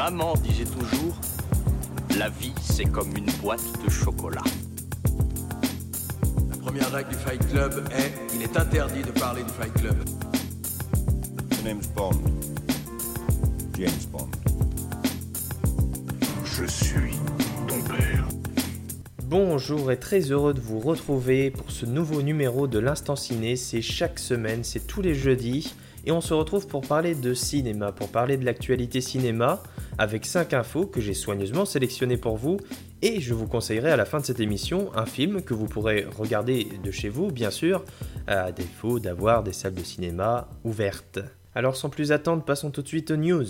Maman disait toujours, la vie c'est comme une boîte de chocolat. La première règle du Fight Club est il est interdit de parler du Fight Club. My name's Bond. James Bond. Je suis ton père. Bonjour et très heureux de vous retrouver pour ce nouveau numéro de l'Instant Ciné. C'est chaque semaine, c'est tous les jeudis. Et on se retrouve pour parler de cinéma, pour parler de l'actualité cinéma, avec 5 infos que j'ai soigneusement sélectionnées pour vous. Et je vous conseillerai à la fin de cette émission un film que vous pourrez regarder de chez vous, bien sûr, à défaut d'avoir des salles de cinéma ouvertes. Alors sans plus attendre, passons tout de suite aux news.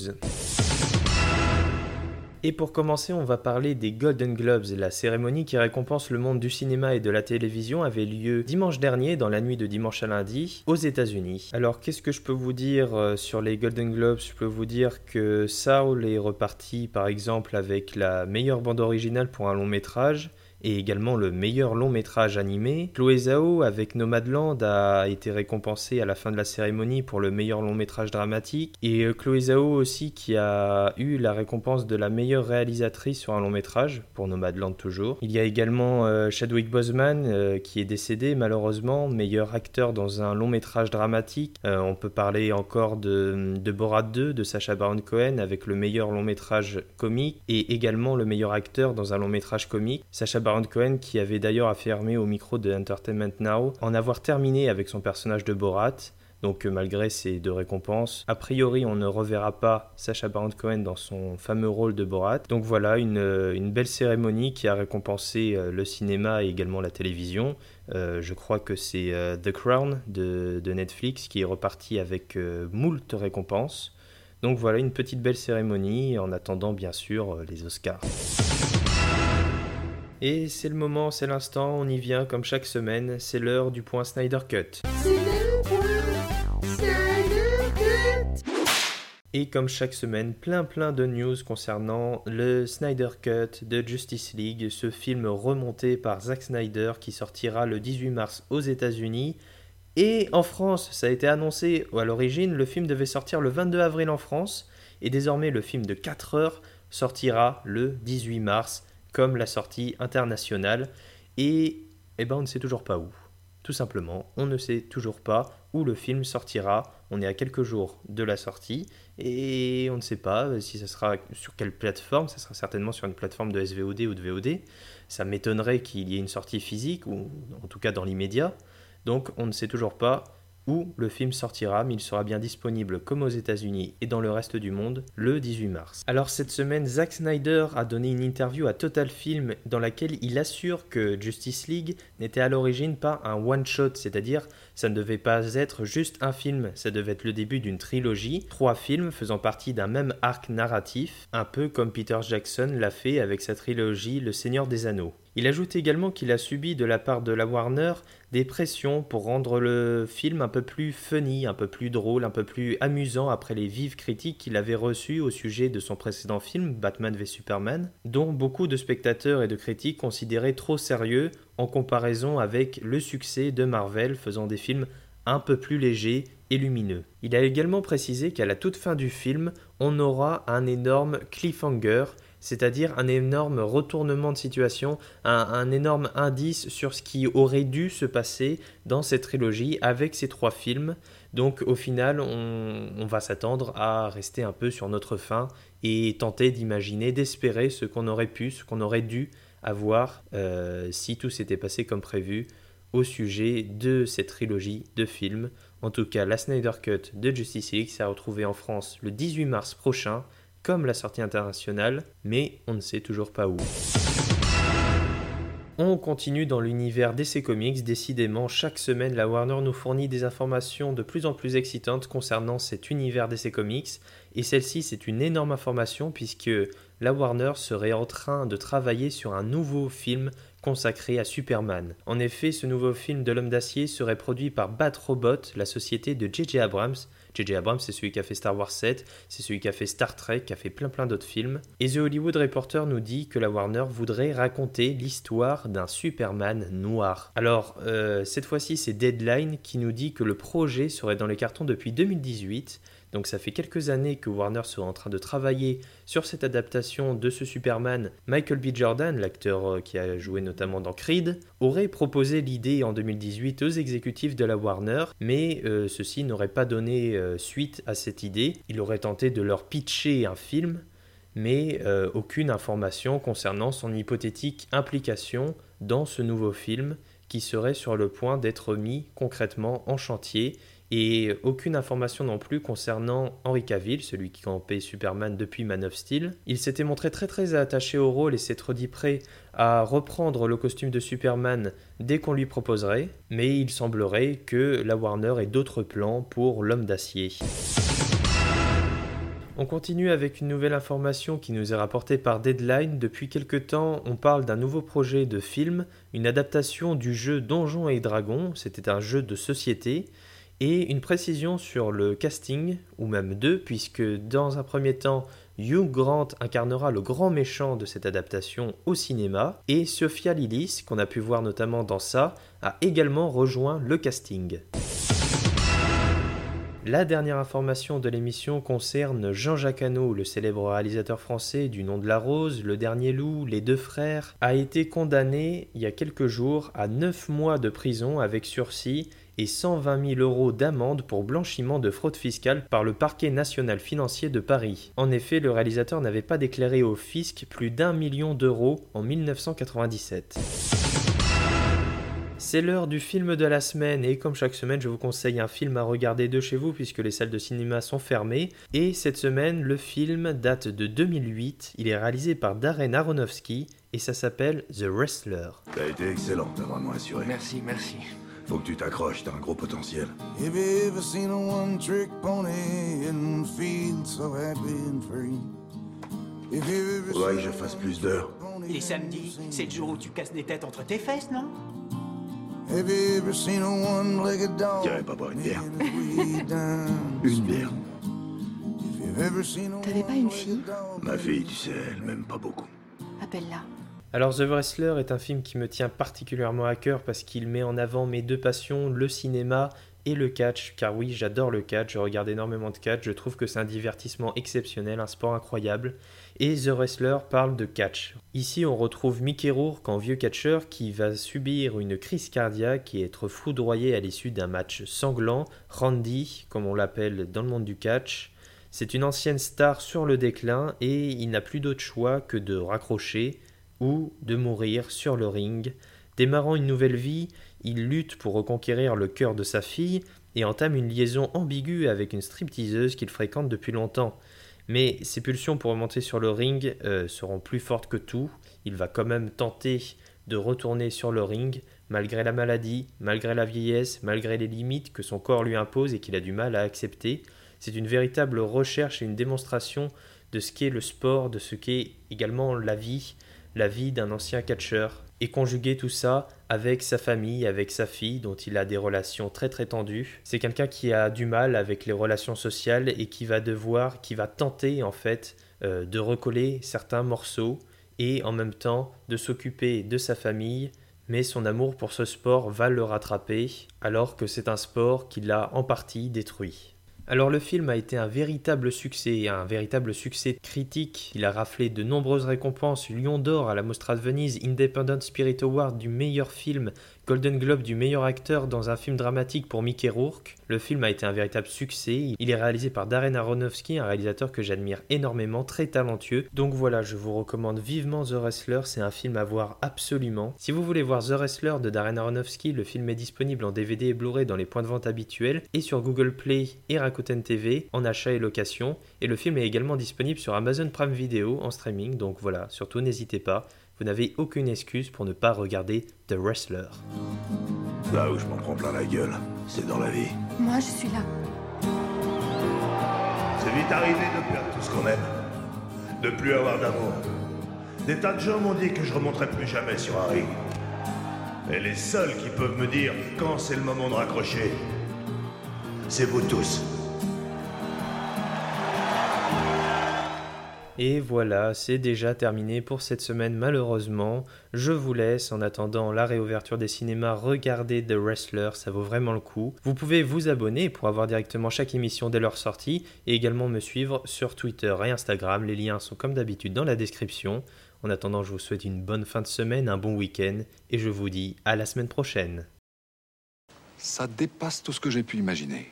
Et pour commencer, on va parler des Golden Globes. La cérémonie qui récompense le monde du cinéma et de la télévision avait lieu dimanche dernier, dans la nuit de dimanche à lundi, aux États-Unis. Alors, qu'est-ce que je peux vous dire euh, sur les Golden Globes? Je peux vous dire que Saul est reparti, par exemple, avec la meilleure bande originale pour un long métrage et également le meilleur long métrage animé. Chloé Zhao avec Nomadland a été récompensée à la fin de la cérémonie pour le meilleur long métrage dramatique et euh, Chloé Zhao aussi qui a eu la récompense de la meilleure réalisatrice sur un long métrage pour Nomadland toujours. Il y a également euh, Chadwick Boseman euh, qui est décédé malheureusement, meilleur acteur dans un long métrage dramatique. on peut parler encore de, de Borat 2 de Sacha Baron Cohen avec le meilleur long métrage comique et également le meilleur acteur dans un long métrage comique. Cohen qui avait d'ailleurs affirmé au micro de Entertainment Now en avoir terminé avec son personnage de Borat. Donc euh, malgré ces deux récompenses, a priori on ne reverra pas Sacha Baron Cohen dans son fameux rôle de Borat. Donc voilà une, euh, belle cérémonie qui a récompensé euh, le cinéma et également la télévision. je crois que c'est The Crown de, Netflix qui est reparti avec moult récompenses. Donc voilà une petite belle cérémonie en attendant bien sûr les Oscars. Et c'est le moment, c'est l'instant, on y vient comme chaque semaine, c'est l'heure du point Snyder Cut. Et comme chaque semaine, plein plein de news concernant le Snyder Cut de Justice League, ce film remonté par Zack Snyder qui sortira le 18 mars aux États-Unis. Et en France, ça a été annoncé à l'origine, le film devait sortir le 22 avril en France, et désormais le film de 4 heures sortira le 18 mars comme la sortie internationale. Et eh ben, on ne sait toujours pas où. Tout simplement, on ne sait toujours pas où le film sortira. On est à quelques jours de la sortie et on ne sait pas si ça sera sur quelle plateforme. Ça sera certainement sur une plateforme de SVOD ou de VOD. Ça m'étonnerait qu'il y ait une sortie physique ou en tout cas dans l'immédiat. Donc on ne sait toujours pas où le film sortira, mais il sera bien disponible comme aux États-Unis et dans le reste du monde le 18 mars. Alors cette semaine, Zack Snyder a donné une interview à Total Film dans laquelle il assure que Justice League n'était à l'origine pas un one-shot, c'est-à-dire ça ne devait pas être juste un film, ça devait être le début d'une trilogie, trois films faisant partie d'un même arc narratif, un peu comme Peter Jackson l'a fait avec sa trilogie Le Seigneur des Anneaux. Il ajoute également qu'il a subi de la part de la Warner des pressions pour rendre le film un peu plus funny, un peu plus drôle, un peu plus amusant après les vives critiques qu'il avait reçues au sujet de son précédent film Batman v Superman, dont beaucoup de spectateurs et de critiques considéraient trop sérieux en comparaison avec le succès de Marvel faisant des films un peu plus légers et lumineux. Il a également précisé qu'à la toute fin du film, on aura un énorme cliffhanger c'est-à-dire un énorme retournement de situation, un, énorme indice sur ce qui aurait dû se passer dans cette trilogie avec ces trois films. Donc au final, on, va s'attendre à rester un peu sur notre fin et tenter d'imaginer, d'espérer ce qu'on aurait pu, ce qu'on aurait dû avoir euh, si tout s'était passé comme prévu au sujet de cette trilogie de films. En tout cas, la Snyder Cut de Justice League s'est retrouvée en France le 18 mars prochain comme la sortie internationale, mais on ne sait toujours pas où. On continue dans l'univers DC Comics. Décidément, chaque semaine, la Warner nous fournit des informations de plus en plus excitantes concernant cet univers DC Comics. Et celle-ci, c'est une énorme information puisque la Warner serait en train de travailler sur un nouveau film consacré à Superman. En effet, ce nouveau film de l'homme d'acier serait produit par Bat Robot, la société de J.J. Abrams, J.J. Abrams, c'est celui qui a fait Star Wars 7, c'est celui qui a fait Star Trek, qui a fait plein plein d'autres films. Et The Hollywood Reporter nous dit que la Warner voudrait raconter l'histoire d'un Superman noir. Alors, euh, cette fois-ci, c'est Deadline qui nous dit que le projet serait dans les cartons depuis 2018. Donc ça fait quelques années que Warner serait en train de travailler sur cette adaptation de ce Superman. Michael B. Jordan, l'acteur euh, qui a joué notamment dans Creed, aurait proposé l'idée en 2018 aux exécutifs de la Warner, mais euh, ceux-ci n'auraient pas donné euh, suite à cette idée. Il aurait tenté de leur pitcher un film, mais aucune information concernant son hypothétique implication dans ce nouveau film qui serait sur le point d'être mis concrètement en chantier et aucune information non plus concernant Henry Cavill, celui qui campait Superman depuis Man of Steel. Il s'était montré très très attaché au rôle et s'être dit prêt à reprendre le costume de Superman dès qu'on lui proposerait, mais il semblerait que la Warner ait d'autres plans pour l'homme d'acier. On continue avec une nouvelle information qui nous est rapportée par Deadline. Depuis quelque temps, on parle d'un nouveau projet de film, une adaptation du jeu Donjons et Dragons. C'était un jeu de société. Et une précision sur le casting, ou même deux, puisque dans un premier temps, Hugh Grant incarnera le grand méchant de cette adaptation au cinéma, et Sophia Lillis, qu'on a pu voir notamment dans ça, a également rejoint le casting. La dernière information de l'émission concerne Jean-Jacques Hano, le célèbre réalisateur français du Nom de la Rose, Le Dernier Loup, Les Deux Frères, a été condamné il y a quelques jours à 9 mois de prison avec sursis et 120 000 euros d'amende pour blanchiment de fraude fiscale par le parquet national financier de Paris. En effet, le réalisateur n'avait pas déclaré au fisc plus d'un million d'euros en 1997. C'est l'heure du film de la semaine et comme chaque semaine je vous conseille un film à regarder de chez vous puisque les salles de cinéma sont fermées et cette semaine le film date de 2008, il est réalisé par Darren Aronofsky et ça s'appelle The Wrestler. T'as été excellent, t'as vraiment assuré. Merci, merci. Faut que tu t'accroches, t'as un gros potentiel. Faudrait que je fasse plus d'heures. Les samedis, c'est le jour où tu casses des têtes entre tes fesses, non? J'irai pas boire une bière. une bière. T'avais pas une fille? Ma fille, tu sais, elle m'aime pas beaucoup. Appelle-la. Alors The Wrestler est un film qui me tient particulièrement à cœur parce qu'il met en avant mes deux passions, le cinéma et le catch, car oui, j'adore le catch, je regarde énormément de catch, je trouve que c'est un divertissement exceptionnel, un sport incroyable, et The Wrestler parle de catch. Ici, on retrouve Mickey Rourke en vieux catcheur qui va subir une crise cardiaque et être foudroyé à l'issue d'un match sanglant, Randy, comme on l'appelle dans le monde du catch. C'est une ancienne star sur le déclin et il n'a plus d'autre choix que de raccrocher ou de mourir sur le ring. Démarrant une nouvelle vie, il lutte pour reconquérir le cœur de sa fille et entame une liaison ambiguë avec une stripteaseuse qu'il fréquente depuis longtemps. Mais ses pulsions pour remonter sur le ring euh, seront plus fortes que tout. Il va quand même tenter de retourner sur le ring, malgré la maladie, malgré la vieillesse, malgré les limites que son corps lui impose et qu'il a du mal à accepter. C'est une véritable recherche et une démonstration de ce qu'est le sport, de ce qu'est également la vie, la vie d'un ancien catcheur, et conjuguer tout ça avec sa famille, avec sa fille, dont il a des relations très très tendues. C'est quelqu'un qui a du mal avec les relations sociales et qui va devoir, qui va tenter en fait euh, de recoller certains morceaux et en même temps de s'occuper de sa famille, mais son amour pour ce sport va le rattraper, alors que c'est un sport qui l'a en partie détruit. Alors le film a été un véritable succès, un véritable succès critique. Il a raflé de nombreuses récompenses, Lion d'or à la Mostra de Venise, Independent Spirit Award du meilleur film, Golden Globe du meilleur acteur dans un film dramatique pour Mickey Rourke. Le film a été un véritable succès. Il est réalisé par Darren Aronofsky, un réalisateur que j'admire énormément, très talentueux. Donc voilà, je vous recommande vivement The Wrestler. C'est un film à voir absolument. Si vous voulez voir The Wrestler de Darren Aronofsky, le film est disponible en DVD et Blu-ray dans les points de vente habituels et sur Google Play et Rakuten TV en achat et location. Et le film est également disponible sur Amazon Prime Video en streaming. Donc voilà, surtout n'hésitez pas. Vous n'avez aucune excuse pour ne pas regarder The Wrestler. Là où je m'en prends plein la gueule, c'est dans la vie. Moi, je suis là. C'est vite arrivé de perdre tout ce qu'on aime. De plus avoir d'amour. Des tas de gens m'ont dit que je remonterais plus jamais sur un ring. Et les seuls qui peuvent me dire quand c'est le moment de raccrocher, c'est vous tous. Et voilà, c'est déjà terminé pour cette semaine malheureusement. Je vous laisse en attendant la réouverture des cinémas, regardez The Wrestler, ça vaut vraiment le coup. Vous pouvez vous abonner pour avoir directement chaque émission dès leur sortie et également me suivre sur Twitter et Instagram, les liens sont comme d'habitude dans la description. En attendant, je vous souhaite une bonne fin de semaine, un bon week-end et je vous dis à la semaine prochaine. Ça dépasse tout ce que j'ai pu imaginer.